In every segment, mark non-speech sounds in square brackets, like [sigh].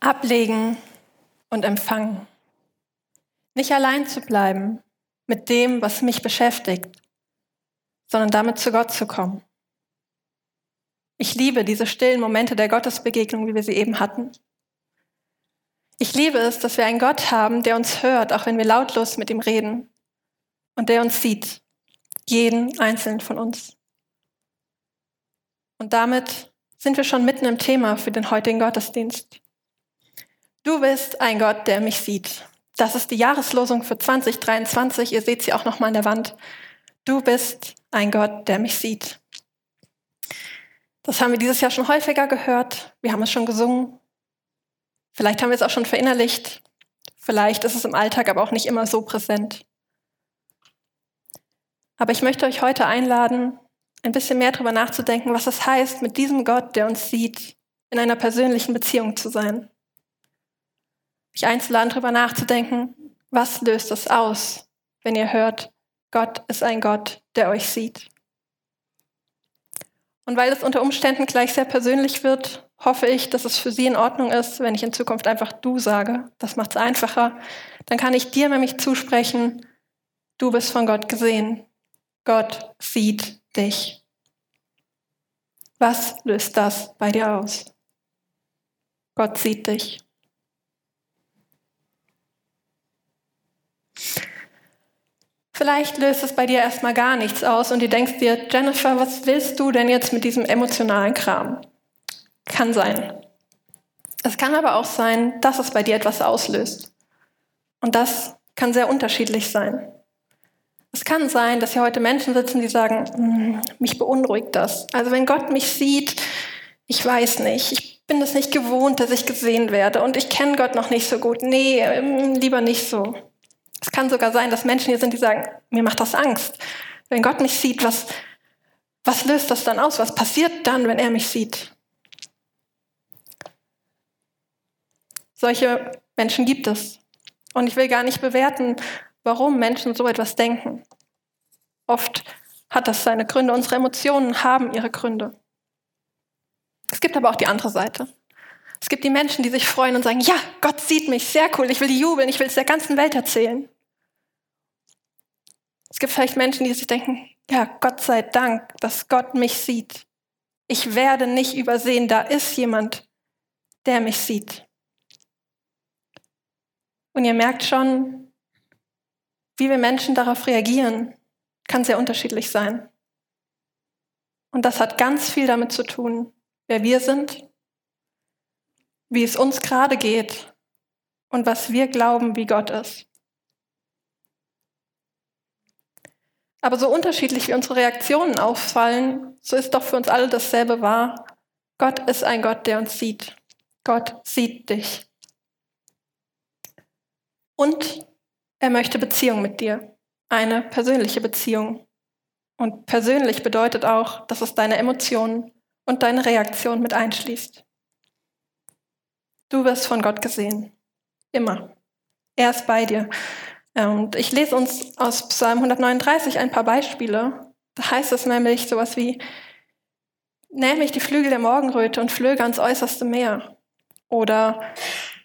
Ablegen und empfangen. Nicht allein zu bleiben mit dem, was mich beschäftigt, sondern damit zu Gott zu kommen. Ich liebe diese stillen Momente der Gottesbegegnung, wie wir sie eben hatten. Ich liebe es, dass wir einen Gott haben, der uns hört, auch wenn wir lautlos mit ihm reden und der uns sieht, jeden einzelnen von uns. Und damit sind wir schon mitten im Thema für den heutigen Gottesdienst. Du bist ein Gott, der mich sieht. Das ist die Jahreslosung für 2023. Ihr seht sie auch noch mal an der Wand. Du bist ein Gott, der mich sieht. Das haben wir dieses Jahr schon häufiger gehört. Wir haben es schon gesungen. Vielleicht haben wir es auch schon verinnerlicht. Vielleicht ist es im Alltag aber auch nicht immer so präsent. Aber ich möchte euch heute einladen, ein bisschen mehr darüber nachzudenken, was es heißt, mit diesem Gott, der uns sieht, in einer persönlichen Beziehung zu sein. Mich einzuladen, darüber nachzudenken, was löst es aus, wenn ihr hört, Gott ist ein Gott, der euch sieht. Und weil es unter Umständen gleich sehr persönlich wird, hoffe ich, dass es für Sie in Ordnung ist, wenn ich in Zukunft einfach du sage. Das macht es einfacher. Dann kann ich dir nämlich zusprechen, du bist von Gott gesehen. Gott sieht dich. Was löst das bei dir aus? Gott sieht dich. Vielleicht löst es bei dir erstmal gar nichts aus und du denkst dir, Jennifer, was willst du denn jetzt mit diesem emotionalen Kram? Kann sein. Es kann aber auch sein, dass es bei dir etwas auslöst. Und das kann sehr unterschiedlich sein. Es kann sein, dass hier heute Menschen sitzen, die sagen, hm, mich beunruhigt das. Also wenn Gott mich sieht, ich weiß nicht, ich bin es nicht gewohnt, dass ich gesehen werde und ich kenne Gott noch nicht so gut. Nee, ähm, lieber nicht so. Es kann sogar sein, dass Menschen hier sind, die sagen, mir macht das Angst. Wenn Gott mich sieht, was, was löst das dann aus? Was passiert dann, wenn er mich sieht? Solche Menschen gibt es. Und ich will gar nicht bewerten, warum Menschen so etwas denken. Oft hat das seine Gründe. Unsere Emotionen haben ihre Gründe. Es gibt aber auch die andere Seite. Es gibt die Menschen, die sich freuen und sagen, ja, Gott sieht mich, sehr cool, ich will jubeln, ich will es der ganzen Welt erzählen. Es gibt vielleicht Menschen, die sich denken, ja, Gott sei Dank, dass Gott mich sieht. Ich werde nicht übersehen, da ist jemand, der mich sieht. Und ihr merkt schon, wie wir Menschen darauf reagieren, kann sehr unterschiedlich sein. Und das hat ganz viel damit zu tun, wer wir sind wie es uns gerade geht und was wir glauben, wie Gott ist. Aber so unterschiedlich wie unsere Reaktionen auffallen, so ist doch für uns alle dasselbe wahr. Gott ist ein Gott, der uns sieht. Gott sieht dich. Und er möchte Beziehung mit dir. Eine persönliche Beziehung. Und persönlich bedeutet auch, dass es deine Emotionen und deine Reaktion mit einschließt. Du wirst von Gott gesehen. Immer. Er ist bei dir. Und ich lese uns aus Psalm 139 ein paar Beispiele. Da heißt es nämlich sowas wie, nähme ich die Flügel der Morgenröte und flöge ans äußerste Meer. Oder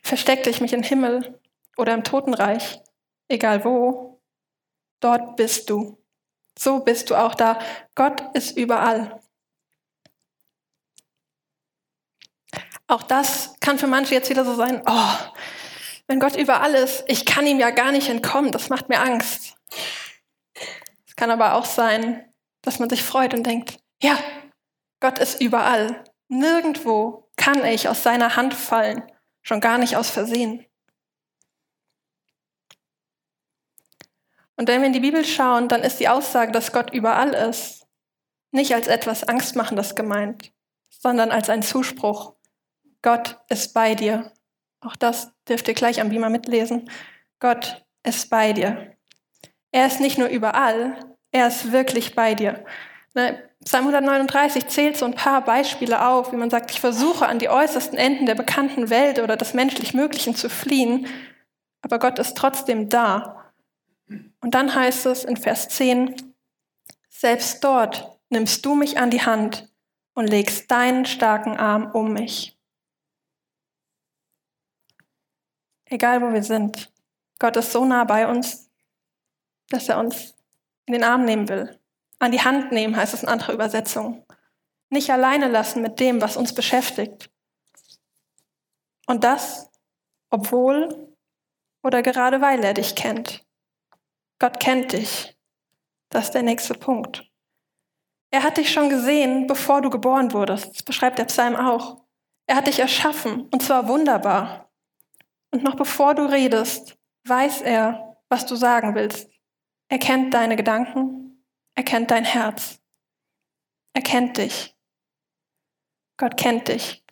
versteckte ich mich im Himmel oder im Totenreich. Egal wo, dort bist du. So bist du auch da. Gott ist überall. Auch das kann für manche jetzt wieder so sein, oh, wenn Gott überall ist, ich kann ihm ja gar nicht entkommen, das macht mir Angst. Es kann aber auch sein, dass man sich freut und denkt, ja, Gott ist überall. Nirgendwo kann ich aus seiner Hand fallen, schon gar nicht aus Versehen. Und wenn wir in die Bibel schauen, dann ist die Aussage, dass Gott überall ist, nicht als etwas Angstmachendes gemeint, sondern als ein Zuspruch. Gott ist bei dir. Auch das dürft ihr gleich am Beamer mitlesen. Gott ist bei dir. Er ist nicht nur überall, er ist wirklich bei dir. Ne, Psalm 139 zählt so ein paar Beispiele auf, wie man sagt, ich versuche an die äußersten Enden der bekannten Welt oder des menschlich Möglichen zu fliehen, aber Gott ist trotzdem da. Und dann heißt es in Vers 10, selbst dort nimmst du mich an die Hand und legst deinen starken Arm um mich. Egal wo wir sind. Gott ist so nah bei uns, dass er uns in den Arm nehmen will. An die Hand nehmen heißt es in anderer Übersetzung. Nicht alleine lassen mit dem, was uns beschäftigt. Und das, obwohl oder gerade weil er dich kennt. Gott kennt dich. Das ist der nächste Punkt. Er hat dich schon gesehen, bevor du geboren wurdest. Das beschreibt der Psalm auch. Er hat dich erschaffen, und zwar wunderbar. Und noch bevor du redest, weiß er, was du sagen willst. Er kennt deine Gedanken, er kennt dein Herz. Er kennt dich. Gott kennt dich.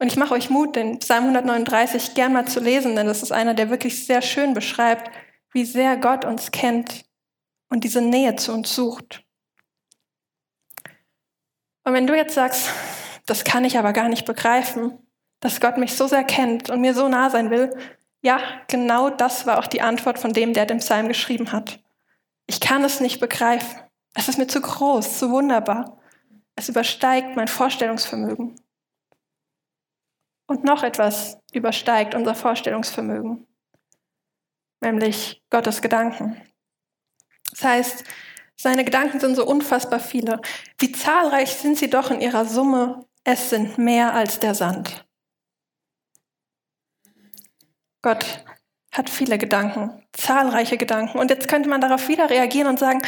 Und ich mache euch Mut, den Psalm 139 gern mal zu lesen, denn das ist einer, der wirklich sehr schön beschreibt, wie sehr Gott uns kennt und diese Nähe zu uns sucht. Und wenn du jetzt sagst, das kann ich aber gar nicht begreifen, dass Gott mich so sehr kennt und mir so nah sein will, ja, genau das war auch die Antwort von dem, der den Psalm geschrieben hat. Ich kann es nicht begreifen. Es ist mir zu groß, zu wunderbar. Es übersteigt mein Vorstellungsvermögen. Und noch etwas übersteigt unser Vorstellungsvermögen, nämlich Gottes Gedanken. Das heißt, seine Gedanken sind so unfassbar viele. Wie zahlreich sind sie doch in ihrer Summe? Es sind mehr als der Sand. Gott hat viele Gedanken, zahlreiche Gedanken. Und jetzt könnte man darauf wieder reagieren und sagen,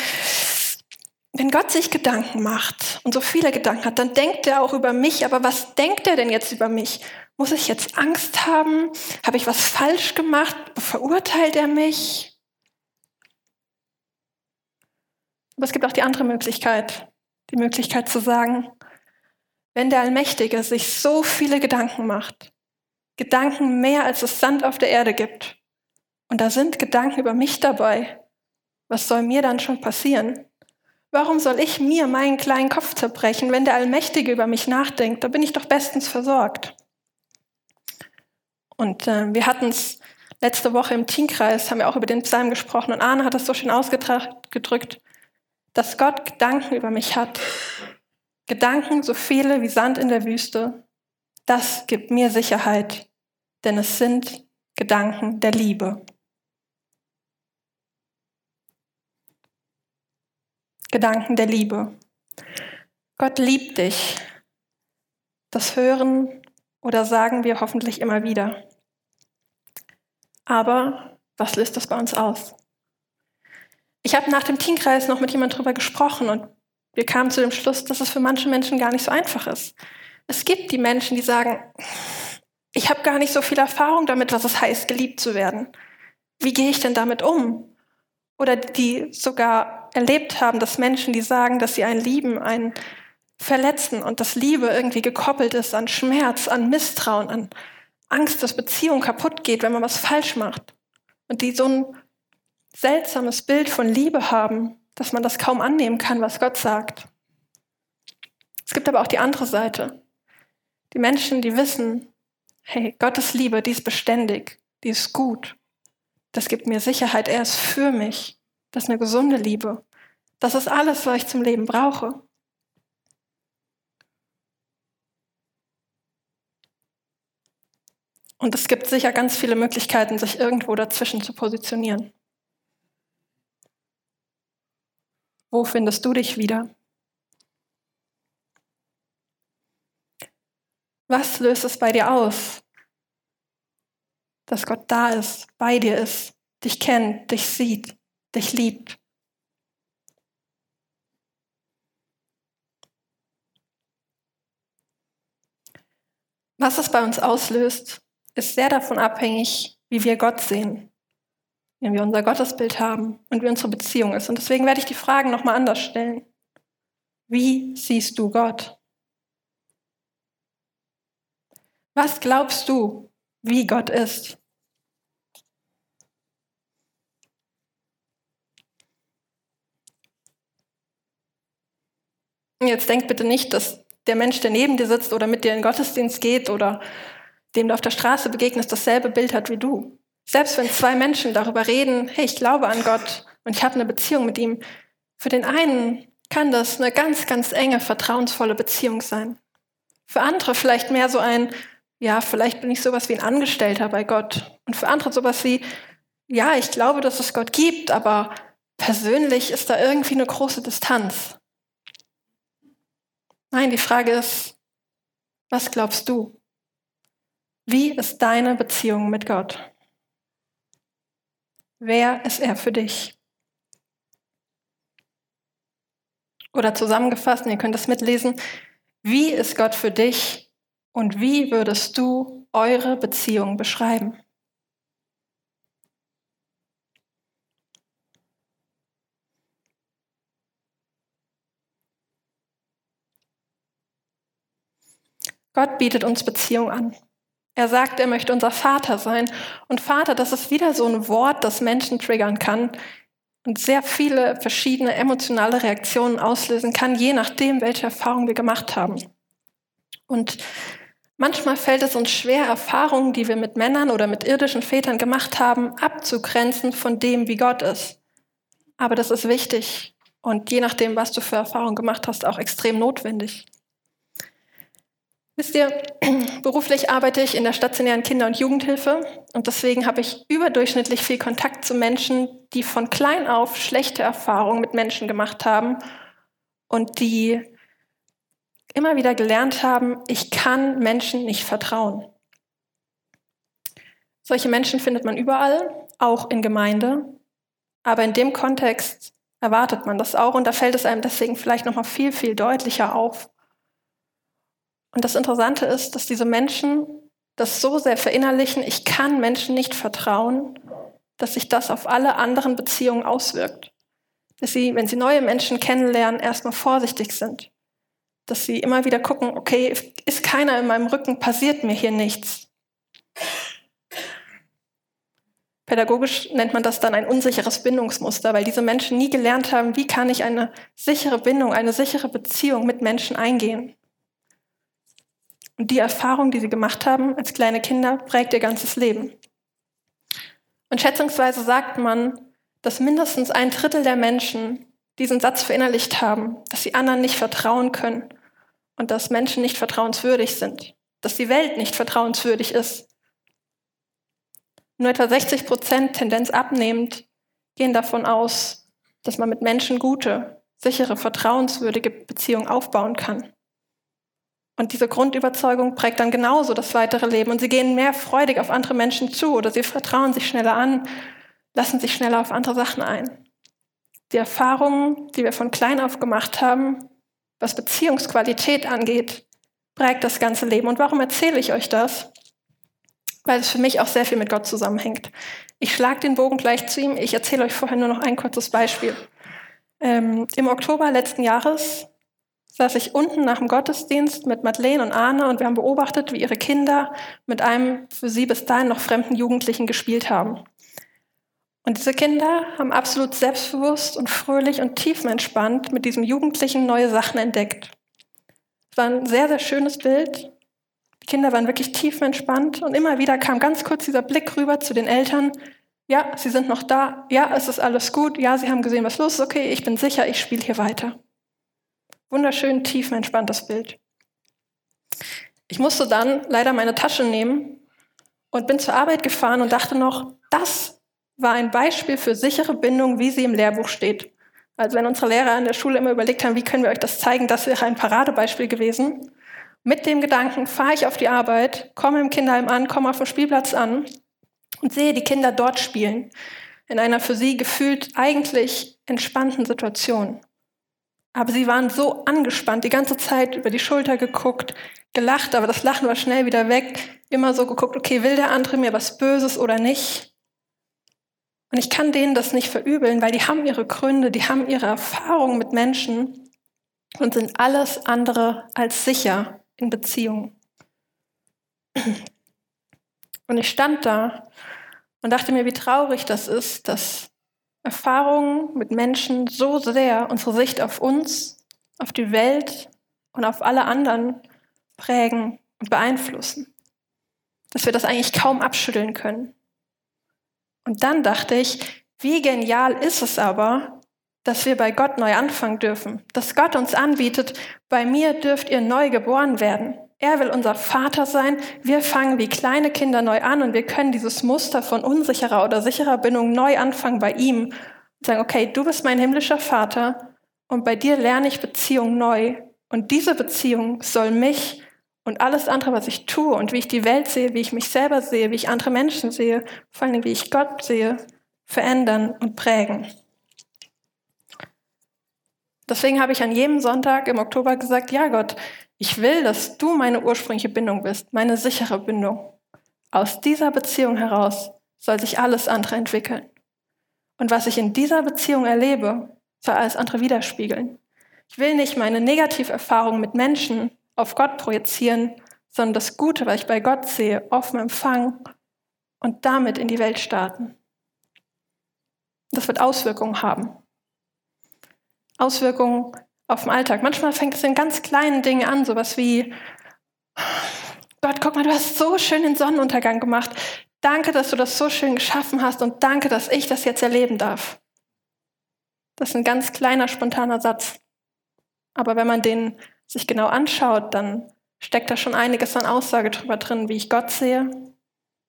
wenn Gott sich Gedanken macht und so viele Gedanken hat, dann denkt er auch über mich. Aber was denkt er denn jetzt über mich? Muss ich jetzt Angst haben? Habe ich was falsch gemacht? Verurteilt er mich? Aber es gibt auch die andere Möglichkeit, die Möglichkeit zu sagen, wenn der Allmächtige sich so viele Gedanken macht, Gedanken mehr als es Sand auf der Erde gibt, und da sind Gedanken über mich dabei, was soll mir dann schon passieren? Warum soll ich mir meinen kleinen Kopf zerbrechen, wenn der Allmächtige über mich nachdenkt? Da bin ich doch bestens versorgt. Und äh, wir hatten es letzte Woche im Teamkreis, haben wir auch über den Psalm gesprochen und Arne hat das so schön ausgedrückt, dass Gott Gedanken über mich hat. Gedanken, so viele wie Sand in der Wüste. Das gibt mir Sicherheit, denn es sind Gedanken der Liebe. Gedanken der Liebe. Gott liebt dich. Das hören oder sagen wir hoffentlich immer wieder. Aber was löst das bei uns aus? Ich habe nach dem Teamkreis noch mit jemandem darüber gesprochen und wir kamen zu dem Schluss, dass es für manche Menschen gar nicht so einfach ist. Es gibt die Menschen, die sagen, ich habe gar nicht so viel Erfahrung damit, was es heißt, geliebt zu werden. Wie gehe ich denn damit um? Oder die sogar erlebt haben, dass Menschen, die sagen, dass sie einen lieben, einen verletzen und dass Liebe irgendwie gekoppelt ist an Schmerz, an Misstrauen, an Angst, dass Beziehung kaputt geht, wenn man was falsch macht. Und die so ein seltsames Bild von Liebe haben, dass man das kaum annehmen kann, was Gott sagt. Es gibt aber auch die andere Seite. Die Menschen, die wissen, hey, Gottes Liebe, die ist beständig, die ist gut. Das gibt mir Sicherheit, er ist für mich. Das ist eine gesunde Liebe. Das ist alles, was ich zum Leben brauche. Und es gibt sicher ganz viele Möglichkeiten, sich irgendwo dazwischen zu positionieren. Wo findest du dich wieder? Was löst es bei dir aus? Dass Gott da ist, bei dir ist, dich kennt, dich sieht, dich liebt. Was es bei uns auslöst, ist sehr davon abhängig, wie wir Gott sehen, wie wir unser Gottesbild haben und wie unsere Beziehung ist. Und deswegen werde ich die Fragen nochmal anders stellen. Wie siehst du Gott? Was glaubst du, wie Gott ist? Jetzt denk bitte nicht, dass der Mensch, der neben dir sitzt oder mit dir in den Gottesdienst geht oder dem du auf der Straße begegnest, dasselbe Bild hat wie du. Selbst wenn zwei Menschen darüber reden, hey, ich glaube an Gott und ich habe eine Beziehung mit ihm, für den einen kann das eine ganz, ganz enge, vertrauensvolle Beziehung sein. Für andere vielleicht mehr so ein, ja, vielleicht bin ich sowas wie ein Angestellter bei Gott. Und für andere sowas wie, ja, ich glaube, dass es Gott gibt, aber persönlich ist da irgendwie eine große Distanz. Nein, die Frage ist, was glaubst du? Wie ist deine Beziehung mit Gott? Wer ist er für dich? Oder zusammengefasst, ihr könnt das mitlesen, wie ist Gott für dich und wie würdest du eure Beziehung beschreiben? Gott bietet uns Beziehung an. Er sagt, er möchte unser Vater sein. Und Vater, das ist wieder so ein Wort, das Menschen triggern kann und sehr viele verschiedene emotionale Reaktionen auslösen kann, je nachdem, welche Erfahrungen wir gemacht haben. Und manchmal fällt es uns schwer, Erfahrungen, die wir mit Männern oder mit irdischen Vätern gemacht haben, abzugrenzen von dem, wie Gott ist. Aber das ist wichtig und je nachdem, was du für Erfahrungen gemacht hast, auch extrem notwendig. Wisst ihr, [clears throat] beruflich arbeite ich in der stationären Kinder- und Jugendhilfe und deswegen habe ich überdurchschnittlich viel Kontakt zu Menschen, die von klein auf schlechte Erfahrungen mit Menschen gemacht haben und die immer wieder gelernt haben, ich kann Menschen nicht vertrauen. Solche Menschen findet man überall, auch in Gemeinde, aber in dem Kontext erwartet man das auch und da fällt es einem deswegen vielleicht noch mal viel viel deutlicher auf. Und das Interessante ist, dass diese Menschen das so sehr verinnerlichen, ich kann Menschen nicht vertrauen, dass sich das auf alle anderen Beziehungen auswirkt. Dass sie, wenn sie neue Menschen kennenlernen, erstmal vorsichtig sind. Dass sie immer wieder gucken, okay, ist keiner in meinem Rücken, passiert mir hier nichts. Pädagogisch nennt man das dann ein unsicheres Bindungsmuster, weil diese Menschen nie gelernt haben, wie kann ich eine sichere Bindung, eine sichere Beziehung mit Menschen eingehen. Und die Erfahrung, die sie gemacht haben als kleine Kinder, prägt ihr ganzes Leben. Und schätzungsweise sagt man, dass mindestens ein Drittel der Menschen diesen Satz verinnerlicht haben, dass sie anderen nicht vertrauen können und dass Menschen nicht vertrauenswürdig sind, dass die Welt nicht vertrauenswürdig ist. Nur etwa 60 Prozent, Tendenz abnehmend, gehen davon aus, dass man mit Menschen gute, sichere, vertrauenswürdige Beziehungen aufbauen kann. Und diese Grundüberzeugung prägt dann genauso das weitere Leben. Und sie gehen mehr freudig auf andere Menschen zu oder sie vertrauen sich schneller an, lassen sich schneller auf andere Sachen ein. Die Erfahrungen, die wir von klein auf gemacht haben, was Beziehungsqualität angeht, prägt das ganze Leben. Und warum erzähle ich euch das? Weil es für mich auch sehr viel mit Gott zusammenhängt. Ich schlage den Bogen gleich zu ihm. Ich erzähle euch vorher nur noch ein kurzes Beispiel. Ähm, Im Oktober letzten Jahres saß ich unten nach dem Gottesdienst mit Madeleine und Arne und wir haben beobachtet, wie ihre Kinder mit einem für sie bis dahin noch fremden Jugendlichen gespielt haben. Und diese Kinder haben absolut selbstbewusst und fröhlich und tiefenentspannt mit diesem Jugendlichen neue Sachen entdeckt. Es war ein sehr, sehr schönes Bild. Die Kinder waren wirklich tiefenentspannt und immer wieder kam ganz kurz dieser Blick rüber zu den Eltern. Ja, sie sind noch da. Ja, es ist alles gut. Ja, sie haben gesehen, was los ist. Okay, ich bin sicher, ich spiele hier weiter. Wunderschön tiefenentspanntes Bild. Ich musste dann leider meine Tasche nehmen und bin zur Arbeit gefahren und dachte noch, das war ein Beispiel für sichere Bindung, wie sie im Lehrbuch steht. Also wenn unsere Lehrer an der Schule immer überlegt haben, wie können wir euch das zeigen, das wäre ein Paradebeispiel gewesen. Mit dem Gedanken fahre ich auf die Arbeit, komme im Kinderheim an, komme auf dem Spielplatz an und sehe die Kinder dort spielen. In einer für sie gefühlt eigentlich entspannten Situation. Aber sie waren so angespannt, die ganze Zeit über die Schulter geguckt, gelacht, aber das Lachen war schnell wieder weg. Immer so geguckt, okay, will der andere mir was Böses oder nicht? Und ich kann denen das nicht verübeln, weil die haben ihre Gründe, die haben ihre Erfahrungen mit Menschen und sind alles andere als sicher in Beziehungen. Und ich stand da und dachte mir, wie traurig das ist, dass Erfahrungen mit Menschen so sehr unsere Sicht auf uns, auf die Welt und auf alle anderen prägen und beeinflussen, dass wir das eigentlich kaum abschütteln können. Und dann dachte ich, wie genial ist es aber, dass wir bei Gott neu anfangen dürfen, dass Gott uns anbietet, bei mir dürft ihr neu geboren werden. Er will unser Vater sein. Wir fangen wie kleine Kinder neu an und wir können dieses Muster von unsicherer oder sicherer Bindung neu anfangen bei ihm und sagen, okay, du bist mein himmlischer Vater und bei dir lerne ich Beziehung neu. Und diese Beziehung soll mich und alles andere, was ich tue und wie ich die Welt sehe, wie ich mich selber sehe, wie ich andere Menschen sehe, vor allem wie ich Gott sehe, verändern und prägen. Deswegen habe ich an jedem Sonntag im Oktober gesagt, ja Gott, ich will, dass du meine ursprüngliche Bindung bist, meine sichere Bindung. Aus dieser Beziehung heraus soll sich alles andere entwickeln. Und was ich in dieser Beziehung erlebe, soll alles andere widerspiegeln. Ich will nicht meine Negativerfahrungen mit Menschen auf Gott projizieren, sondern das Gute, was ich bei Gott sehe, offen empfangen und damit in die Welt starten. Das wird Auswirkungen haben. Auswirkungen auf den Alltag. Manchmal fängt es in ganz kleinen Dingen an, sowas wie, Gott, guck mal, du hast so schön den Sonnenuntergang gemacht. Danke, dass du das so schön geschaffen hast und danke, dass ich das jetzt erleben darf. Das ist ein ganz kleiner, spontaner Satz. Aber wenn man den sich genau anschaut, dann steckt da schon einiges an Aussage drüber drin, wie ich Gott sehe,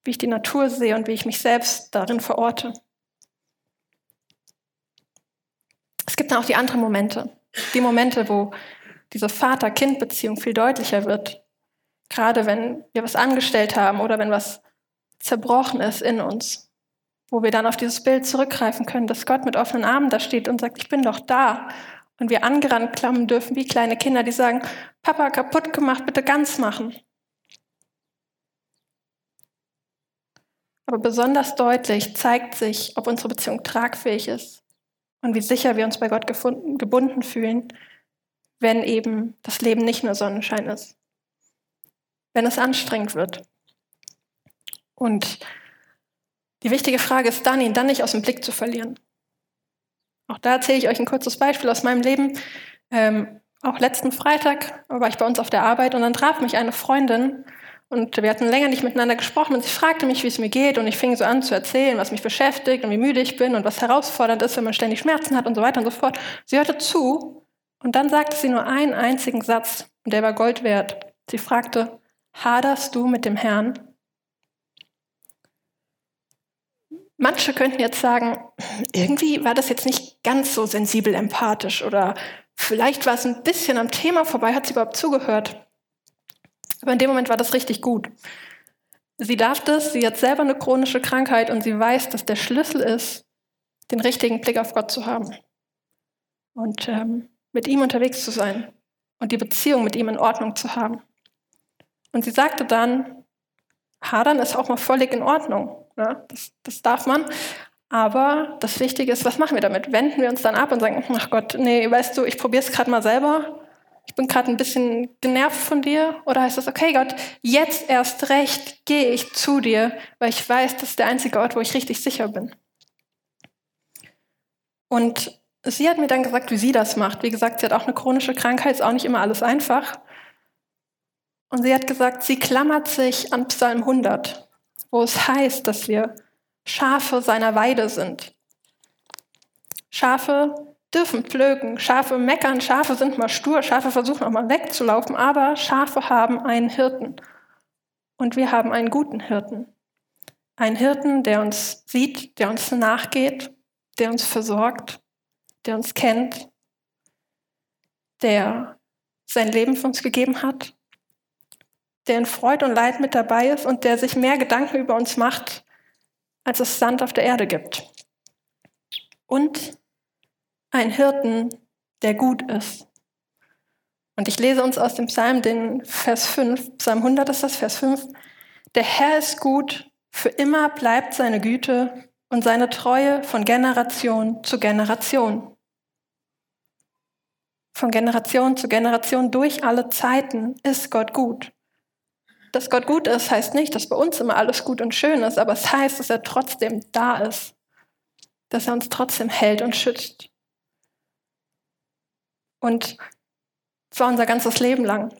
wie ich die Natur sehe und wie ich mich selbst darin verorte. Es gibt dann auch die anderen Momente. Die Momente, wo diese Vater-Kind-Beziehung viel deutlicher wird. Gerade wenn wir was angestellt haben oder wenn was zerbrochen ist in uns. Wo wir dann auf dieses Bild zurückgreifen können, dass Gott mit offenen Armen da steht und sagt, ich bin doch da. Und wir angerannt klammen dürfen wie kleine Kinder, die sagen, Papa, kaputt gemacht, bitte ganz machen. Aber besonders deutlich zeigt sich, ob unsere Beziehung tragfähig ist und wie sicher wir uns bei Gott gefunden, gebunden fühlen, wenn eben das Leben nicht nur Sonnenschein ist, wenn es anstrengend wird. Und die wichtige Frage ist dann, ihn dann nicht aus dem Blick zu verlieren. Auch da erzähle ich euch ein kurzes Beispiel aus meinem Leben. Ähm, auch letzten Freitag war ich bei uns auf der Arbeit und dann traf mich eine Freundin und wir hatten länger nicht miteinander gesprochen und sie fragte mich, wie es mir geht und ich fing so an zu erzählen, was mich beschäftigt und wie müde ich bin und was herausfordernd ist, wenn man ständig Schmerzen hat und so weiter und so fort. Sie hörte zu und dann sagte sie nur einen einzigen Satz und der war Gold wert. Sie fragte, haderst du mit dem Herrn? Manche könnten jetzt sagen, irgendwie war das jetzt nicht ganz so sensibel empathisch oder vielleicht war es ein bisschen am Thema vorbei, hat sie überhaupt zugehört. Aber in dem Moment war das richtig gut. Sie darf das, sie hat selber eine chronische Krankheit und sie weiß, dass der Schlüssel ist, den richtigen Blick auf Gott zu haben und ähm, mit ihm unterwegs zu sein und die Beziehung mit ihm in Ordnung zu haben. Und sie sagte dann, hadern ist auch mal völlig in Ordnung. Ja, das, das darf man. Aber das Wichtige ist, was machen wir damit? Wenden wir uns dann ab und sagen, ach Gott, nee, weißt du, ich probiere es gerade mal selber. Ich bin gerade ein bisschen genervt von dir. Oder heißt das, okay Gott, jetzt erst recht gehe ich zu dir, weil ich weiß, das ist der einzige Ort, wo ich richtig sicher bin. Und sie hat mir dann gesagt, wie sie das macht. Wie gesagt, sie hat auch eine chronische Krankheit, ist auch nicht immer alles einfach. Und sie hat gesagt, sie klammert sich an Psalm 100 wo es heißt, dass wir Schafe seiner Weide sind. Schafe dürfen pflücken, Schafe meckern, Schafe sind mal stur, Schafe versuchen auch mal wegzulaufen, aber Schafe haben einen Hirten. Und wir haben einen guten Hirten. Einen Hirten, der uns sieht, der uns nachgeht, der uns versorgt, der uns kennt, der sein Leben für uns gegeben hat der in Freud und Leid mit dabei ist und der sich mehr Gedanken über uns macht, als es Sand auf der Erde gibt. Und ein Hirten, der gut ist. Und ich lese uns aus dem Psalm den Vers 5, Psalm 100 ist das, Vers 5. Der Herr ist gut, für immer bleibt seine Güte und seine Treue von Generation zu Generation. Von Generation zu Generation durch alle Zeiten ist Gott gut. Dass Gott gut ist, heißt nicht, dass bei uns immer alles gut und schön ist, aber es heißt, dass er trotzdem da ist. Dass er uns trotzdem hält und schützt. Und zwar unser ganzes Leben lang.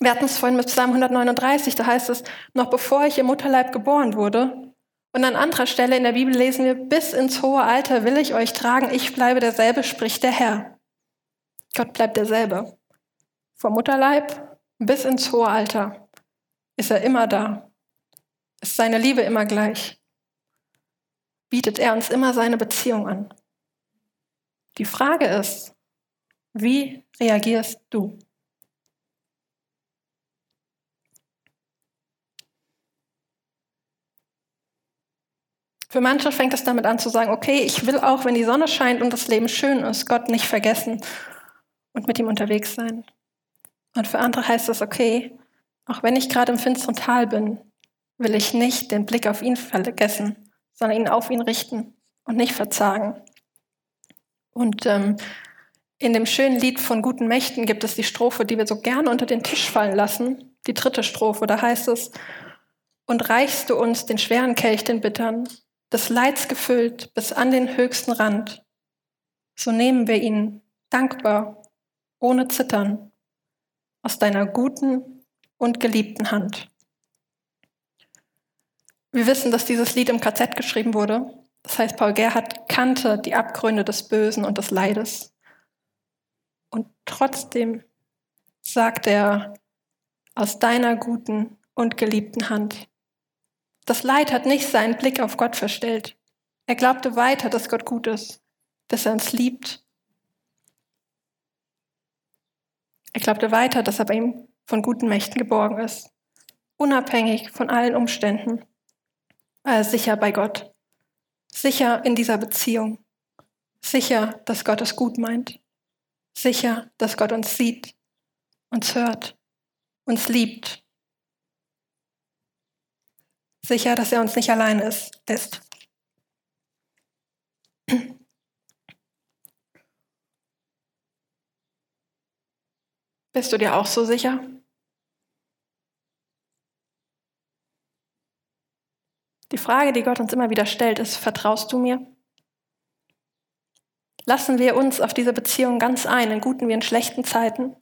Wir hatten es vorhin mit Psalm 139, da heißt es, noch bevor ich im Mutterleib geboren wurde. Und an anderer Stelle in der Bibel lesen wir, bis ins hohe Alter will ich euch tragen, ich bleibe derselbe, spricht der Herr. Gott bleibt derselbe. Vom Mutterleib bis ins hohe Alter ist er immer da. Ist seine Liebe immer gleich. Bietet er uns immer seine Beziehung an. Die Frage ist, wie reagierst du? Für manche fängt es damit an zu sagen, okay, ich will auch, wenn die Sonne scheint und das Leben schön ist, Gott nicht vergessen und mit ihm unterwegs sein. Und für andere heißt es, okay, auch wenn ich gerade im finsteren Tal bin, will ich nicht den Blick auf ihn vergessen, sondern ihn auf ihn richten und nicht verzagen. Und ähm, in dem schönen Lied von guten Mächten gibt es die Strophe, die wir so gerne unter den Tisch fallen lassen, die dritte Strophe. Da heißt es, und reichst du uns den schweren Kelch, den bittern, des Leids gefüllt bis an den höchsten Rand, so nehmen wir ihn dankbar, ohne Zittern, aus deiner guten und geliebten Hand. Wir wissen, dass dieses Lied im KZ geschrieben wurde. Das heißt, Paul Gerhardt kannte die Abgründe des Bösen und des Leides. Und trotzdem sagt er, aus deiner guten und geliebten Hand. Das Leid hat nicht seinen Blick auf Gott verstellt. Er glaubte weiter, dass Gott gut ist, dass er uns liebt. Er glaubte weiter, dass er bei ihm von guten Mächten geborgen ist, unabhängig von allen Umständen. Er sicher bei Gott, sicher in dieser Beziehung, sicher, dass Gott es gut meint, sicher, dass Gott uns sieht, uns hört, uns liebt sicher, dass er uns nicht allein ist, lässt. Bist du dir auch so sicher? Die Frage, die Gott uns immer wieder stellt, ist, vertraust du mir? Lassen wir uns auf diese Beziehung ganz ein, in guten wie in schlechten Zeiten?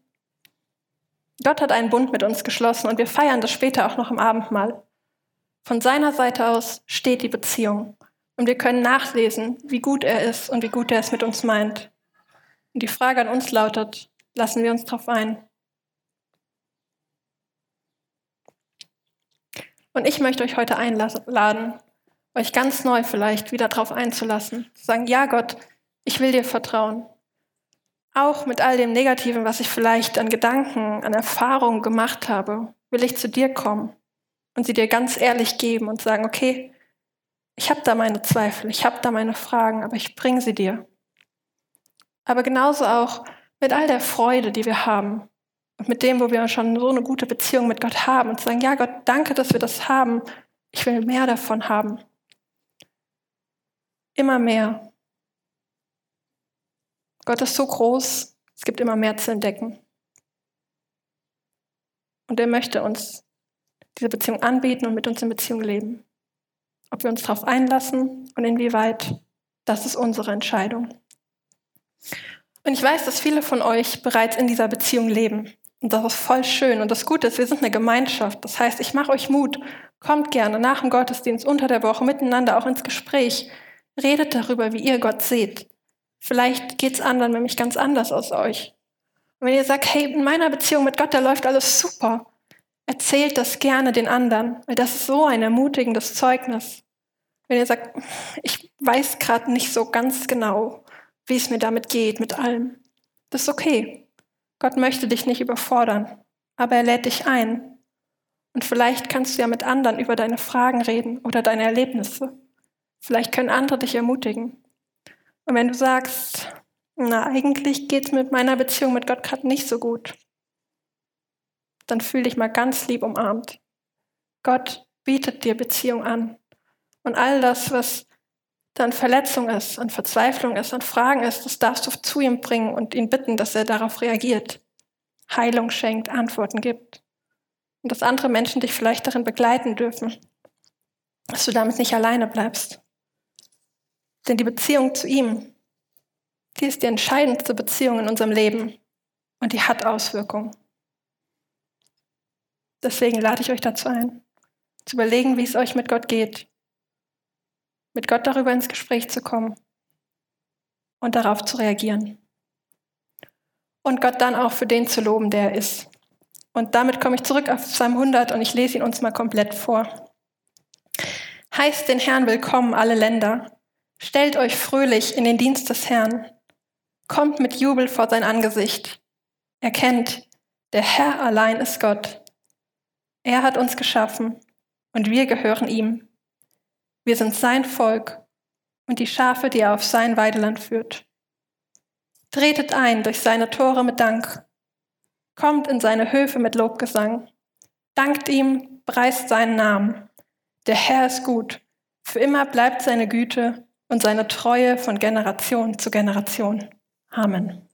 Gott hat einen Bund mit uns geschlossen und wir feiern das später auch noch im Abendmahl. Von seiner Seite aus steht die Beziehung. Und wir können nachlesen, wie gut er ist und wie gut er es mit uns meint. Und die Frage an uns lautet, lassen wir uns darauf ein? Und ich möchte euch heute einladen, euch ganz neu vielleicht wieder darauf einzulassen. Zu sagen, ja Gott, ich will dir vertrauen. Auch mit all dem Negativen, was ich vielleicht an Gedanken, an Erfahrungen gemacht habe, will ich zu dir kommen und sie dir ganz ehrlich geben und sagen, okay, ich habe da meine Zweifel, ich habe da meine Fragen, aber ich bringe sie dir. Aber genauso auch mit all der Freude, die wir haben und mit dem, wo wir schon so eine gute Beziehung mit Gott haben und sagen, ja Gott, danke, dass wir das haben. Ich will mehr davon haben. Immer mehr. Gott ist so groß, es gibt immer mehr zu entdecken. Und er möchte uns diese Beziehung anbieten und mit uns in Beziehung leben. Ob wir uns darauf einlassen und inwieweit, das ist unsere Entscheidung. Und ich weiß, dass viele von euch bereits in dieser Beziehung leben. Und das ist voll schön. Und das Gute ist, wir sind eine Gemeinschaft. Das heißt, ich mache euch Mut. Kommt gerne nach dem Gottesdienst unter der Woche miteinander auch ins Gespräch. Redet darüber, wie ihr Gott seht. Vielleicht geht es anderen nämlich ganz anders aus euch. Und wenn ihr sagt, hey, in meiner Beziehung mit Gott, da läuft alles super, Erzählt das gerne den anderen, weil das ist so ein ermutigendes Zeugnis. Wenn ihr sagt, ich weiß gerade nicht so ganz genau, wie es mir damit geht, mit allem. Das ist okay. Gott möchte dich nicht überfordern, aber er lädt dich ein. Und vielleicht kannst du ja mit anderen über deine Fragen reden oder deine Erlebnisse. Vielleicht können andere dich ermutigen. Und wenn du sagst, na, eigentlich geht es mit meiner Beziehung mit Gott gerade nicht so gut, dann fühl dich mal ganz lieb umarmt. Gott bietet dir Beziehung an. Und all das, was dann Verletzung ist, an Verzweiflung ist, an Fragen ist, das darfst du zu ihm bringen und ihn bitten, dass er darauf reagiert, Heilung schenkt, Antworten gibt. Und dass andere Menschen dich vielleicht darin begleiten dürfen, dass du damit nicht alleine bleibst. Denn die Beziehung zu ihm, die ist die entscheidendste Beziehung in unserem Leben und die hat Auswirkungen. Deswegen lade ich euch dazu ein, zu überlegen, wie es euch mit Gott geht, mit Gott darüber ins Gespräch zu kommen und darauf zu reagieren. Und Gott dann auch für den zu loben, der er ist Und damit komme ich zurück auf Psalm 100 und ich lese ihn uns mal komplett vor. Heißt den Herrn willkommen, alle Länder. Stellt euch fröhlich in den Dienst des Herrn. Kommt mit Jubel vor sein Angesicht. Erkennt, der Herr allein ist Gott. Er hat uns geschaffen und wir gehören ihm. Wir sind sein Volk und die Schafe, die er auf sein Weideland führt. Tretet ein durch seine Tore mit Dank. Kommt in seine Höfe mit Lobgesang. Dankt ihm, preist seinen Namen. Der Herr ist gut. Für immer bleibt seine Güte und seine Treue von Generation zu Generation. Amen.